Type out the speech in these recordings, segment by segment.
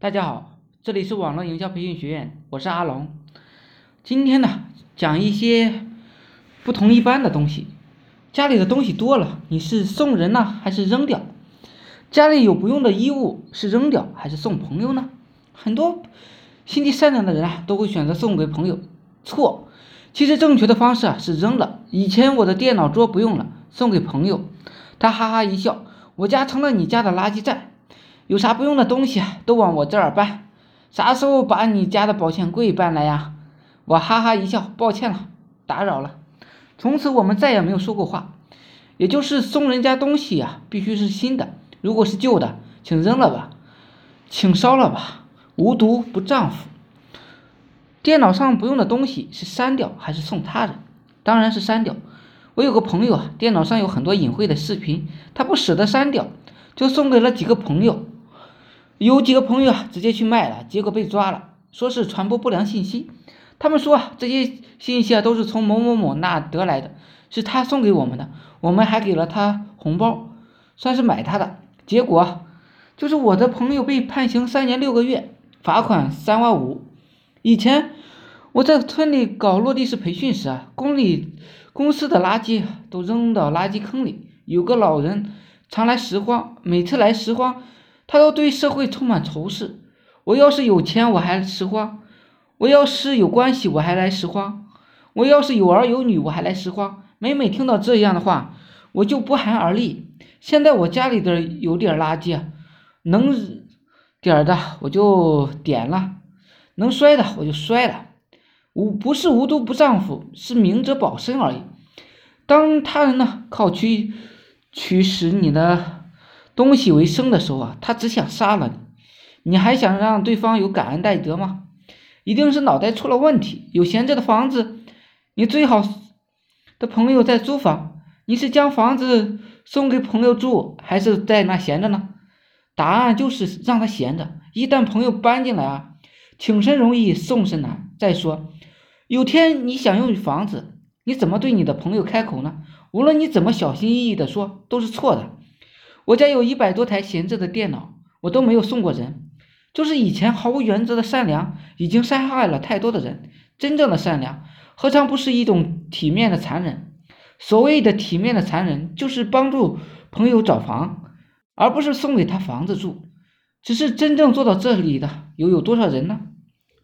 大家好，这里是网络营销培训学院，我是阿龙。今天呢，讲一些不同一般的东西。家里的东西多了，你是送人呢，还是扔掉？家里有不用的衣物，是扔掉还是送朋友呢？很多心地善良的人啊，都会选择送给朋友。错，其实正确的方式啊是扔了。以前我的电脑桌不用了，送给朋友，他哈哈一笑，我家成了你家的垃圾站。有啥不用的东西，都往我这儿搬。啥时候把你家的保险柜搬来呀？我哈哈一笑，抱歉了，打扰了。从此我们再也没有说过话。也就是送人家东西呀，必须是新的。如果是旧的，请扔了吧，请烧了吧。无毒不丈夫。电脑上不用的东西是删掉还是送他人？当然是删掉。我有个朋友啊，电脑上有很多隐晦的视频，他不舍得删掉，就送给了几个朋友。有几个朋友啊，直接去卖了，结果被抓了，说是传播不良信息。他们说啊，这些信息啊都是从某某某那得来的，是他送给我们的，我们还给了他红包，算是买他的。结果就是我的朋友被判刑三年六个月，罚款三万五。以前我在村里搞落地式培训时啊，公里公司的垃圾都扔到垃圾坑里，有个老人常来拾荒，每次来拾荒。他都对社会充满仇视。我要是有钱，我还拾荒；我要是有关系，我还来拾荒；我要是有儿有女，我还来拾荒。每每听到这样的话，我就不寒而栗。现在我家里的有点垃圾，能点的我就点了，能摔的我就摔了。无不是无毒不丈夫，是明哲保身而已。当他人呢靠取取使你的。东西为生的时候啊，他只想杀了你，你还想让对方有感恩戴德吗？一定是脑袋出了问题。有闲着的房子，你最好的朋友在租房，你是将房子送给朋友住，还是在那闲着呢？答案就是让他闲着。一旦朋友搬进来啊，请神容易送神难。再说，有天你想用房子，你怎么对你的朋友开口呢？无论你怎么小心翼翼的说，都是错的。我家有一百多台闲置的电脑，我都没有送过人。就是以前毫无原则的善良，已经伤害了太多的人。真正的善良，何尝不是一种体面的残忍？所谓的体面的残忍，就是帮助朋友找房，而不是送给他房子住。只是真正做到这里的，又有多少人呢？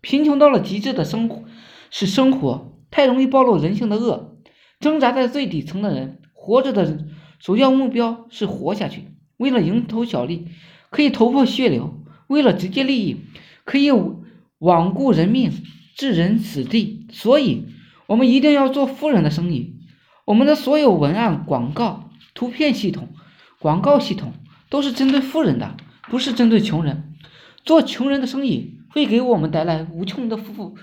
贫穷到了极致的生活，是生活太容易暴露人性的恶。挣扎在最底层的人，活着的。首要目标是活下去。为了蝇头小利，可以头破血流；为了直接利益，可以罔顾人命，置人死地。所以，我们一定要做富人的生意。我们的所有文案、广告、图片系统、广告系统都是针对富人的，不是针对穷人。做穷人的生意会给我们带来无穷的负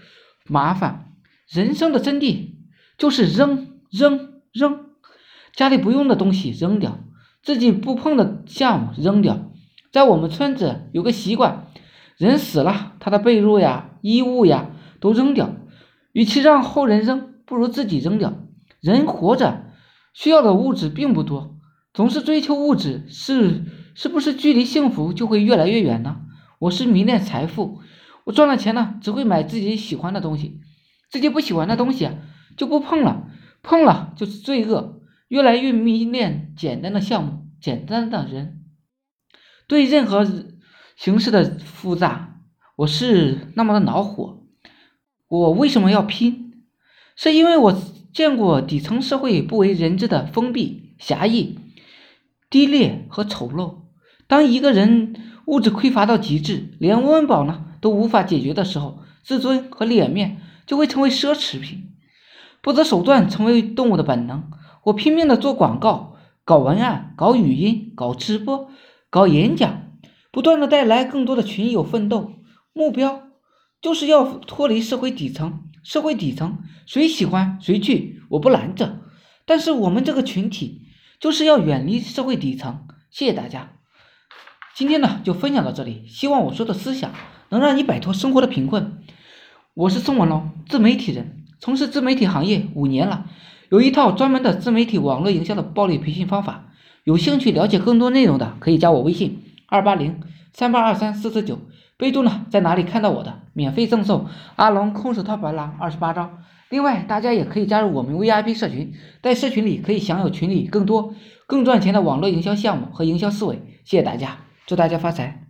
麻烦。人生的真谛就是扔扔扔。家里不用的东西扔掉，自己不碰的项目扔掉。在我们村子有个习惯，人死了，他的被褥呀、衣物呀都扔掉。与其让后人扔，不如自己扔掉。人活着需要的物质并不多，总是追求物质，是是不是距离幸福就会越来越远呢？我是迷恋财富，我赚了钱呢，只会买自己喜欢的东西，自己不喜欢的东西就不碰了，碰了就是罪恶。越来越迷恋简单的项目，简单的人，对任何形式的复杂，我是那么的恼火。我为什么要拼？是因为我见过底层社会不为人知的封闭、狭义、低劣和丑陋。当一个人物质匮乏到极致，连温饱呢都无法解决的时候，自尊和脸面就会成为奢侈品，不择手段成为动物的本能。我拼命的做广告、搞文案、搞语音、搞直播、搞演讲，不断的带来更多的群友奋斗。目标就是要脱离社会底层。社会底层谁喜欢谁去，我不拦着。但是我们这个群体就是要远离社会底层。谢谢大家，今天呢就分享到这里。希望我说的思想能让你摆脱生活的贫困。我是宋文龙，自媒体人，从事自媒体行业五年了。有一套专门的自媒体网络营销的暴力培训方法，有兴趣了解更多内容的可以加我微信二八零三八二三四四九。备注呢在哪里看到我的，免费赠送阿龙空手套白狼二十八招。另外，大家也可以加入我们 VIP 社群，在社群里可以享有群里更多更赚钱的网络营销项目和营销思维。谢谢大家，祝大家发财！